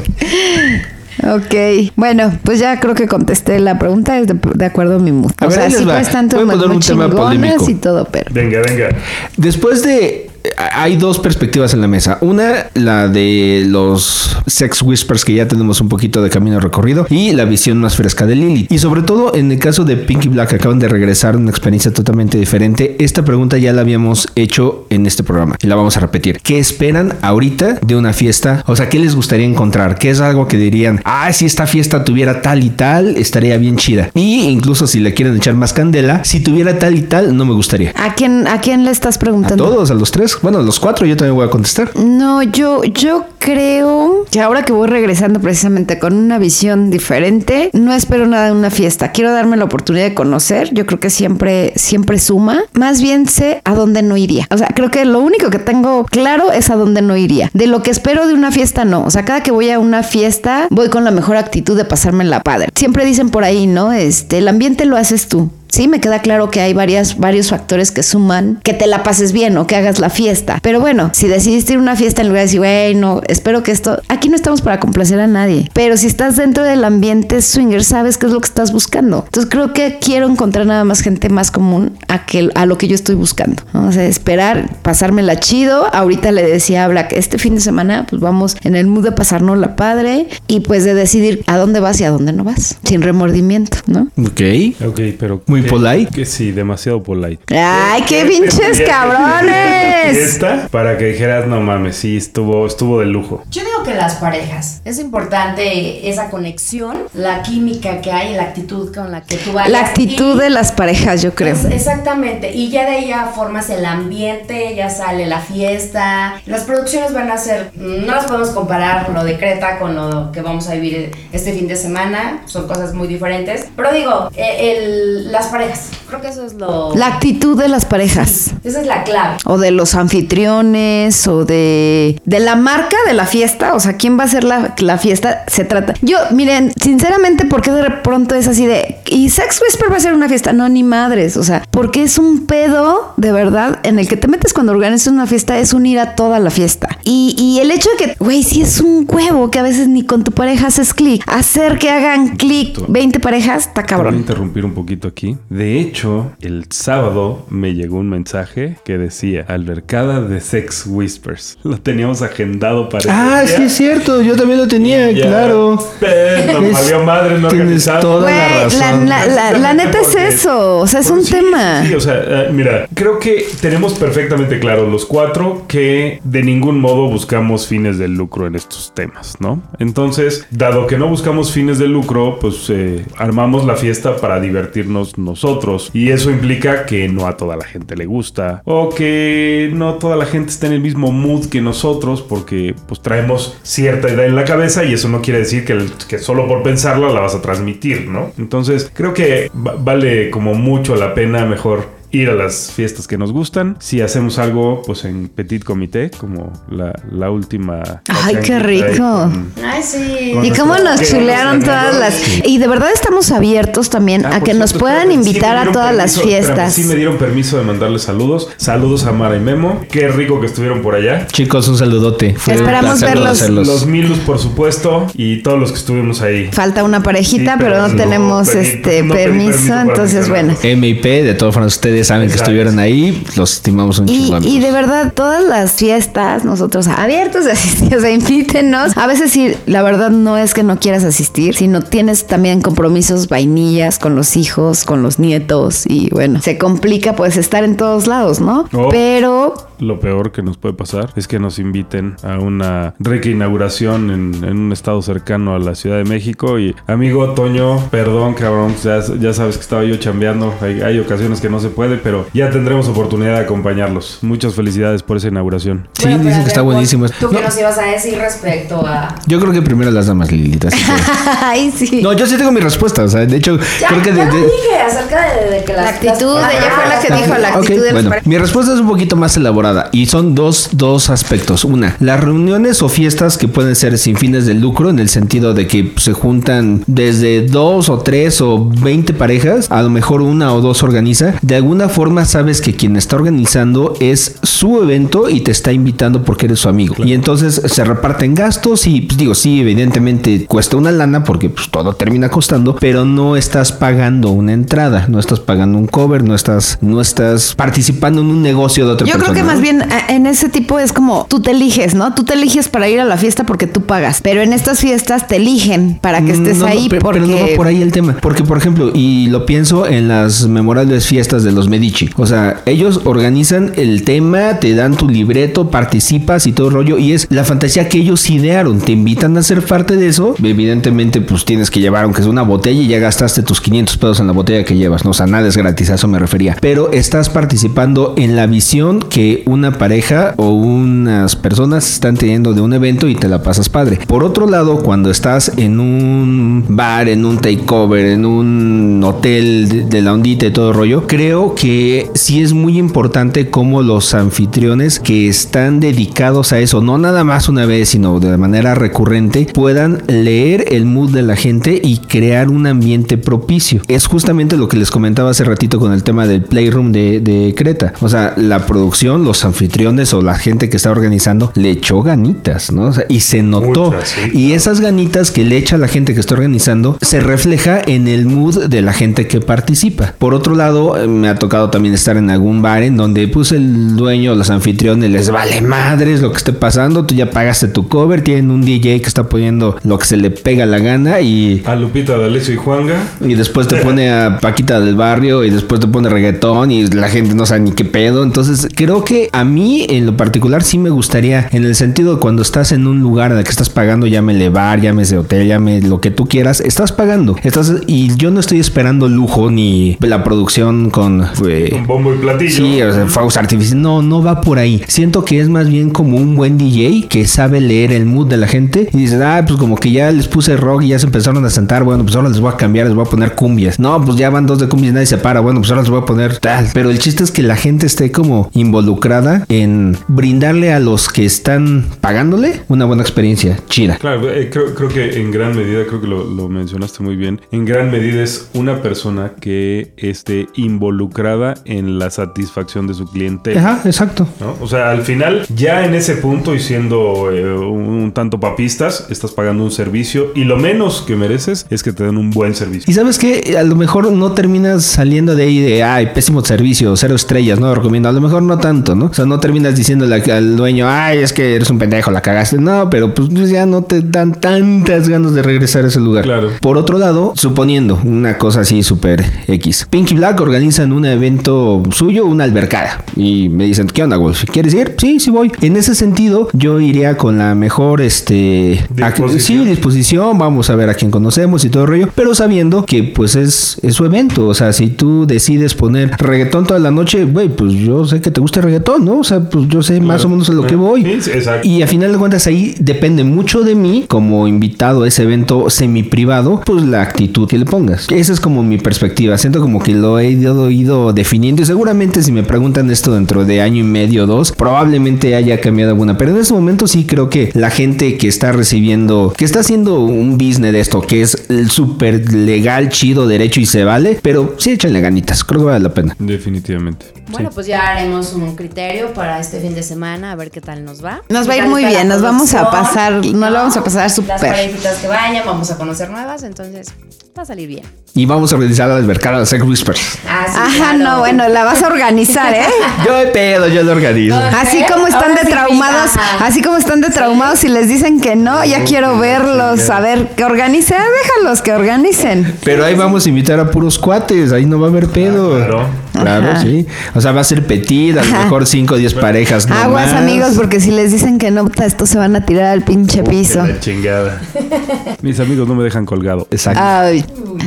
Ok. Bueno, pues ya creo que contesté la pregunta es de, de acuerdo a mi mood. A o ver, sea, sí pues tanto Voy a muy, poner muy un tema polémico. y todo, pero... Venga, venga. Después de. Hay dos perspectivas en la mesa. Una, la de los sex whispers que ya tenemos un poquito de camino recorrido y la visión más fresca de Lily. Y sobre todo en el caso de Pinky Black, que acaban de regresar una experiencia totalmente diferente. Esta pregunta ya la habíamos hecho en este programa y la vamos a repetir. ¿Qué esperan ahorita de una fiesta? O sea, ¿qué les gustaría encontrar? ¿Qué es algo que dirían? Ah, si esta fiesta tuviera tal y tal, estaría bien chida. Y incluso si le quieren echar más candela, si tuviera tal y tal, no me gustaría. ¿A quién, ¿A quién le estás A preguntando? todos, a los tres. Bueno, los cuatro yo también voy a contestar. No, yo, yo creo que ahora que voy regresando precisamente con una visión diferente, no espero nada de una fiesta. Quiero darme la oportunidad de conocer. Yo creo que siempre, siempre suma. Más bien sé a dónde no iría. O sea, creo que lo único que tengo claro es a dónde no iría. De lo que espero de una fiesta, no. O sea, cada que voy a una fiesta, voy con la mejor actitud de pasarme la padre. Siempre dicen por ahí, ¿no? Este, el ambiente lo haces tú. Sí, me queda claro que hay varias, varios factores que suman que te la pases bien o que hagas la fiesta. Pero bueno, si decidiste ir a una fiesta en lugar de decir, güey, no, espero que esto. Aquí no estamos para complacer a nadie. Pero si estás dentro del ambiente swinger, sabes qué es lo que estás buscando. Entonces creo que quiero encontrar nada más gente más común a, que, a lo que yo estoy buscando. ¿no? O sea, esperar, pasármela chido. Ahorita le decía a Black, este fin de semana, pues vamos en el mood de pasarnos la padre y pues de decidir a dónde vas y a dónde no vas. Sin remordimiento, ¿no? Ok. Ok, pero. Muy que- polite. Que sí, demasiado polite. ¡Ay, qué pinches cabrones! Esta para que dijeras, no mames, sí, estuvo, estuvo de lujo. Yo digo que las parejas. Es importante esa conexión, la química que hay, la actitud con la que tú vayas. La actitud y- de las parejas, yo creo. Es- exactamente. Y ya de ahí ya formas el ambiente, ya sale la fiesta. Las producciones van a ser, no las podemos comparar lo de Creta con lo que vamos a vivir este fin de semana. Son cosas muy diferentes. Pero digo, eh, el- las parejas. Creo que eso es lo... La actitud de las parejas. Esa es la clave. O de los anfitriones, o de, de la marca de la fiesta. O sea, ¿quién va a hacer la, la fiesta? Se trata. Yo, miren, sinceramente, ¿por qué de pronto es así de. ¿Y Sex Whisper va a ser una fiesta? No, ni madres. O sea, porque es un pedo, de verdad, en el que te metes cuando organizas una fiesta, es unir a toda la fiesta. Y, y el hecho de que, güey, si es un huevo que a veces ni con tu pareja haces clic. Hacer que hagan clic 20 parejas, está Te voy a cabrón. interrumpir un poquito aquí. De hecho, el sábado me llegó un mensaje que decía Albercada de Sex Whispers. Lo teníamos agendado para. Ah, sí es cierto. Yo también lo tenía, Ya, claro. Pero Es- había madre no tienes toda Güey, la razón. la- la- la neta es eso. O sea, es Bueno, un sí, tema. Sí, o sea, eh, mira, creo que tenemos perfectamente claro los cuatro que de ningún modo buscamos fines de lucro en estos temas, ¿no? Entonces, dado que no buscamos fines de lucro, pues eh, armamos la fiesta para divertirnos nosotros. Y eso implica que no a toda la gente le gusta o que no toda la gente está en el mismo mood que nosotros porque pues traemos cierta idea en la cabeza y eso no quiere decir que, que solo por pensarla la vas a transmitir, ¿no? Entonces, creo que va- vale como mucho la pena mejor ir a las fiestas que nos gustan. Si hacemos algo, pues en petit comité, como la, la última. Ay, qué rico. con- Ay, sí. Y cómo nos chulearon todas las... Y de verdad estamos abiertos también Ah, a que nos puedan sí invitar a todas las permiso, fiestas. sí me dieron permiso de mandarles saludos. Saludos a Mara y Memo. Qué rico que estuvieron por allá. Chicos, un saludote. Fue Esperamos verlos. Los Milus, por supuesto, y todos los que estuvimos ahí. Falta una parejita, Sí, pero, pero no, no tenemos este no permiso, permiso entonces bueno. MIP, de todas formas, ustedes ustedes saben que estuvieron ahí. Los estimamos un Y, chingo. y de verdad, todas las fiestas, nosotros abiertos a asistir, o sea, invítenos. A veces sí, la verdad no es que no quieras asistir, sino tienes también compromisos vainillas con los hijos, con los nietos y bueno, se complica pues estar en todos lados, ¿no? Oh. Pero Lo peor que nos puede pasar es que nos inviten a una rica inauguración en, en un estado cercano a la Ciudad de México. Y amigo Toño, perdón cabrón, ya, ya sabes que estaba yo chambeando. Hay, hay ocasiones que no se puede, pero ya tendremos oportunidad de acompañarlos. Muchas felicidades por esa inauguración. Sí, Bueno, dicen que está buenísimo. ¿Tú No, qué nos ibas a decir respecto a.? yo creo que primero las damas, que- ay sí. No, yo sí tengo mi respuesta. O sea, de hecho, Ya, creo que ya de- lo de- dije acerca de, de que La actitud, las- ella fue la que Ah, dijo la actitud de los bueno, mi respuesta es un poquito más elaborada y son dos, dos aspectos. Una, las reuniones o fiestas que pueden ser sin fines de lucro en el sentido de que se juntan desde dos o tres o veinte parejas, a lo mejor una o dos organiza. De alguna forma sabes que quien está organizando es su evento y te está invitando porque eres su amigo. Y entonces se reparten gastos y pues digo, sí, evidentemente cuesta una lana porque pues todo termina costando, pero no estás pagando una entrada, no estás pagando un cover, no estás, no estás participando en un negocio de otra Yo persona. creo que más bien a- en ese tipo es como tú te eliges, ¿no? Tú te eliges para ir a la fiesta porque tú pagas, pero en estas fiestas te eligen para que estés No, no, ahí porque Pero no va por ahí el tema. Porque, por ejemplo, y lo pienso en las memorables fiestas de los Medici. O sea, ellos organizan el tema, te dan tu libreto, participas y todo rollo. Y es la fantasía que ellos idearon. Te invitan a ser parte de eso. Evidentemente, pues tienes que llevar, aunque sea una botella, y ya gastaste tus 500 pesos en la botella que llevas. No, o sea, nada es gratis, a eso me refería. Pero estás participando en la visión que una pareja o unas personas están teniendo de un evento y te la pasas padre. Por otro lado, cuando estás en un bar, en un takeover, en un hotel de, la ondita y todo rollo, creo que sí es muy importante cómo los anfitriones que están dedicados a eso, no nada más una vez, sino de manera recurrente, puedan leer el mood de la gente y crear un ambiente propicio. Es justamente lo que les comentaba hace ratito con el tema del Playroom de, de Creta. O sea, la producción, los anfitriones o la gente que está organizando le echó ganitas, ¿no? O sea, y se notó. Muchas, sí, y esas ganitas que le echa la gente que está organizando se refleja en el mood de la gente que participa. Por otro lado, eh, me ha tocado también estar en algún bar en donde pues el dueño, los anfitriones les vale madres lo que esté pasando, tú ya pagaste tu cover, tienen un DJ que está poniendo lo que se le pega la gana y A Lupita D'Alessio y Juanga. y después te pone a Paquita del barrio y después te pone reggaetón y la gente no sabe ni qué pedo. Entonces creo que a mí en lo particular sí me gustaría, en el sentido de cuando estás en un lugar en el que estás pagando, llámele bar, llámese hotel, llame lo que tú quieras, estás pagando. Estás, y yo no estoy esperando lujo ni la producción con... Un bombo y platillo. Sí, o sea, fuegos artificiales. No, no va por ahí. Siento que es más bien como un buen DJ que sabe leer el mood de la gente y dice, ah, pues como que ya les puse rock y ya se empezaron a sentar. Bueno, pues ahora les voy a cambiar, les voy a poner cumbias. No, pues ya van dos de cumbias y nadie se para. Bueno, pues ahora les voy a poner tal. Pero el chiste es que la gente esté como involucrada en brindarle a los que están pagándole una buena experiencia chida. Claro, eh, creo, creo que en gran medida, creo que lo, lo mencionaste muy bien, en gran medida es una persona que esté involucrada en la satisfacción de su cliente. Ajá, exacto. ¿no? O sea, al final, ya en ese punto y siendo eh, un, un tanto papistas, estás pagando un servicio y lo menos que mereces es que te den un buen servicio. Y sabes que a lo mejor no terminas saliendo de ahí de, ay, pésimo servicio, cero estrellas, no lo recomiendo. A lo mejor no tanto, ¿no? O sea, no terminas diciéndole al- dueño, ay, es que eres un pendejo, la cagaste. No, pero pues ya no te dan tantas ganas de regresar a ese lugar. Claro. Por otro lado, suponiendo una cosa así súper X, Pinky Black organizan un evento suyo, una albercada. Y me dicen, ¿qué onda, Wolf? ¿Quieres ir? Sí, sí voy. En ese sentido, yo iría con la mejor, este... Disposición. Sí, disposición, vamos a ver a quién conocemos y todo el rollo, pero sabiendo que pues es, es su evento, o sea, si tú decides poner reggaetón toda la noche, güey, pues yo sé que te gusta el reggaetón, ¿no? O sea, pues yo sé más o menos a lo que voy. Sí, sí, exacto. Y a final de cuentas ahí depende mucho de mí como invitado a ese evento semi privado, pues la actitud que le pongas. Esa es como mi perspectiva. Siento como que lo he ido, ido definiendo y seguramente si me preguntan esto dentro de año y medio o dos, probablemente haya cambiado alguna. Pero en este momento sí creo que la gente que está recibiendo, que está haciendo un business de esto, que es el súper legal, chido, derecho y se vale, pero sí échenle ganitas. Creo que vale la pena. Definitivamente. Bueno, pues ya haremos un criterio para este fin de semana, a ver qué tal nos va. Nos va a ¿Qué ir muy bien, nos vamos a pasar, no lo vamos a pasar súper. Las parejitas que vayan, vamos a conocer nuevas, entonces va a salir bien. Y vamos a organizar la albercada de Sex Whispers. Así Ajá, Ah, no, bueno, la vas a organizar, ¿eh? Yo de pedo, yo lo organizo. Así como están Ahora de sí traumados, así como están de traumados y les dicen que no, ya quiero verlos, a ver, que organicen, déjalos que organicen. Pero ahí vamos a invitar a puros cuates, ahí no va a haber pedo. Ah, claro. Claro, Ajá. sí. O sea, va a ser petit, a lo mejor 5 o 10 parejas. no Aguas más. amigos, porque si les dicen que no, puta, estos se van a tirar al pinche piso. La chingada. Mis amigos no me dejan colgado. Exacto. Ay.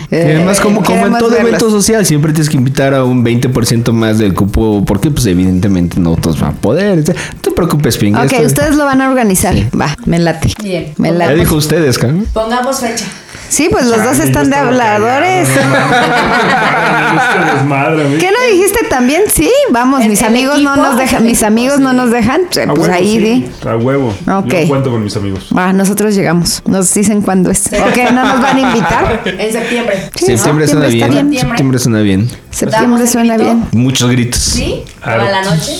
Y además, Eh, como, como en todo evento social, siempre tienes que invitar a un 20% más del cupo, porque pues evidentemente no todos van a poder. No te preocupes, Ping. Ok, ustedes lo van a organizar. Va, me late. Bien. Me Ya late. dijo ustedes, ¿no? Pongamos fecha. Sí, pues los dos Chale, están yo de habladores. ¿Qué no dijiste también? Sí, vamos, ¿El- mis amigos no nos dejan, mis amigos no nos dejan, pues huevo, ahí sí, di. A huevo. Ok. Yo cuento con mis amigos. Va, nosotros llegamos. Nos dicen cuándo es. Ok, no nos van a invitar. En septiembre. Sí, septiembre suena bien. bien. Septiembre suena bien. Septiembre ¿Damos el suena bien. Muchos gritos. ¿Sí? A ¿Toda la noche?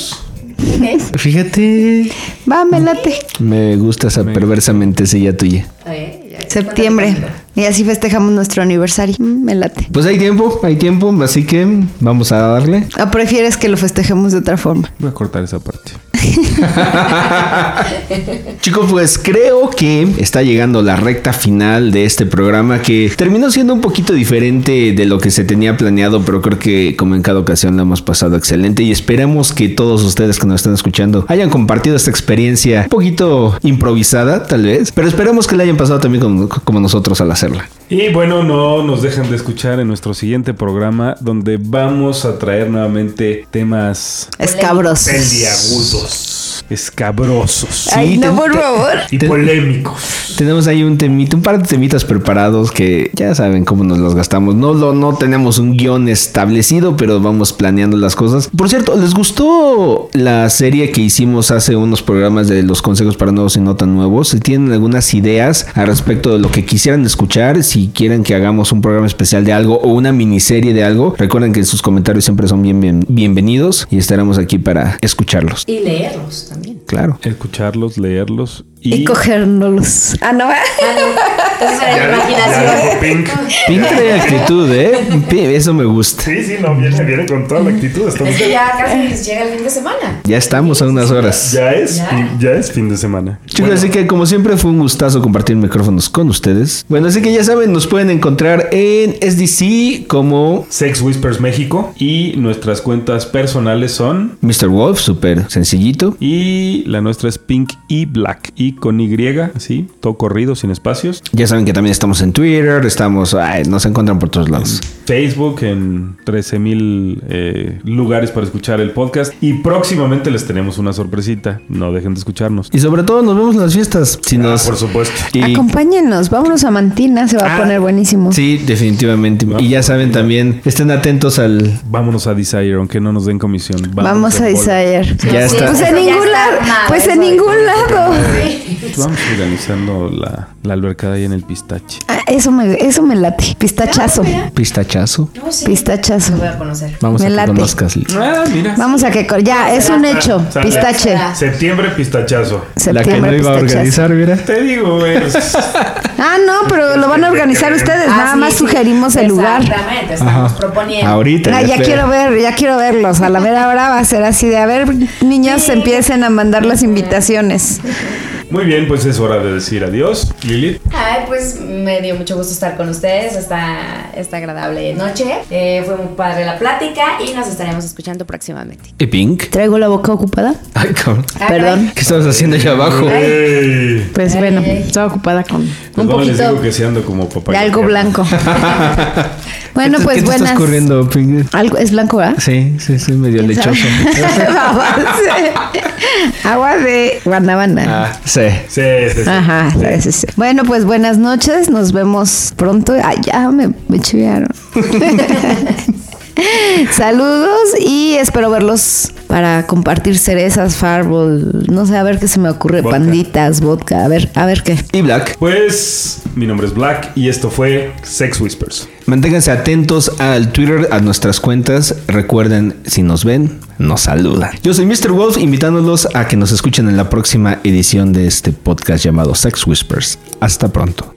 Fíjate. Va, me late. Me gusta esa perversa mentecilla tuya. Ya. Septiembre. Y así festejamos nuestro aniversario. Mm, Me late. Pues hay tiempo, hay tiempo, así que vamos a darle. ¿O prefieres que lo festejemos de otra forma? Voy a cortar esa parte. Chicos, pues creo que está llegando la recta final de este programa que terminó siendo un poquito diferente de lo que se tenía planeado, pero creo que como en cada ocasión lo hemos pasado excelente y esperemos que todos ustedes que nos están escuchando hayan compartido esta experiencia un poquito improvisada tal vez, pero esperemos que la hayan pasado también como nosotros al hacerla. Y bueno, no nos dejan de escuchar en nuestro siguiente programa donde vamos a traer nuevamente temas Escabrosos. peliagudos, escabrosos Ay, Sí, no, ten- por favor. y polémicos. Tenemos ahí un temita, un par de temitas preparados que ya saben cómo nos los gastamos. No lo, no tenemos un guion establecido, pero vamos planeando las cosas. Por cierto, ¿les gustó la serie que hicimos hace unos programas de los consejos para nuevos y no tan nuevos? Si tienen algunas ideas al respecto de lo que quisieran escuchar, si quieren que hagamos un programa especial de algo o una miniserie de algo, recuerden que sus comentarios siempre son bien, bien- bienvenidos y estaremos aquí para escucharlos. Y leerlos también. Claro. Escucharlos, leerlos y... Y cogérnoslos. Ah, no. Ah, no. Entonces Pink. Pink trae actitud, ¿eh? Eso me gusta. Sí, sí, no, viene, viene con toda la actitud. Estamos- Es que ya casi llega el fin de semana. Ya estamos a unas horas. Ya es, Ya. es fin de semana. Chicos, Bueno, así que como siempre fue un gustazo compartir micrófonos con ustedes. Bueno, así que ya saben, nos pueden encontrar en SDC como Sex Whispers México y nuestras cuentas personales son Mr. Wolf, súper sencillito. y la nuestra es Pink y Black y con Y, así, todo corrido, sin espacios. Ya saben que también estamos en Twitter, estamos, ay, nos encuentran por todos lados. Facebook en 13 mil lugares para escuchar el podcast y próximamente les tenemos una sorpresita. No dejen de escucharnos. Y sobre todo nos vemos en las fiestas. Si Ah, nos, por supuesto. y- Acompáñenos, vámonos a Mantina, se va a Ah, poner buenísimo. Sí, definitivamente. Y ya saben también, estén atentos al... Vámonos a Desire, aunque no nos den comisión. Vamos a. Desire. Ya Sí, está. Pues en ningún lado, pues en ningún lado. Sí. Vamos organizando la, la albercada ahí en el pistache. Ah, eso me, eso me late. Pistachazo. Ah. Pistachazo. No, sí. Pistachazo. Lo voy a conocer. Vamos Me a que late. conozcas. Ah, mira. Vamos a que ya es un hecho. Pistache. Septiembre, pistachazo. La que no Septiembre iba a organizar, mira. Te digo, güey. Ah, no, pero lo van a organizar ustedes. Ah, Nada sí, más sí. sugerimos el lugar. Exactamente, estamos Ajá. proponiendo. Ahorita. Ah, ya quiero ver, ya quiero verlos. A la mera hora va a ser así de, a ver, niños, Sí. empiecen a mandar las invitaciones. Muy bien, pues es hora de decir adiós. Lilith. Ay, pues me dio mucho gusto estar con ustedes esta, esta agradable noche. Eh, fue muy padre la plática y nos estaremos escuchando próximamente. ¿Y Pink? ¿Traigo la boca ocupada? Ay, cabrón. Ah, Perdón. ¿Qué estabas haciendo allá abajo? Ey. Pues Ay, bueno, ay. estaba ocupada con Pues un les digo poquito que se ando como papá. de algo blanco. bueno, ¿Qué pues ¿Qué te buenas. estás corriendo, Pink? Algo, es blanco, ¿verdad? Sí, sí, sí, medio lechoso. Agua de guanabana. Ah, sí. Sí, sí, sí. Ajá, sí, sí. Bueno, pues buenas noches, nos vemos pronto. Ay, ya me, me chivearon. Saludos y espero verlos para compartir cerezas, farbol, no sé, a ver qué se me ocurre, Vodka. panditas, vodka, a ver, a ver qué. Y Black, Pues mi nombre es Black y esto fue Sex Whispers. manténganse atentos al Twitter, a nuestras cuentas. Recuerden, si nos ven, nos saludan. Yo soy Mr. Wolf, invitándolos a que nos escuchen en la próxima edición de este podcast llamado Sex Whispers. Hasta pronto.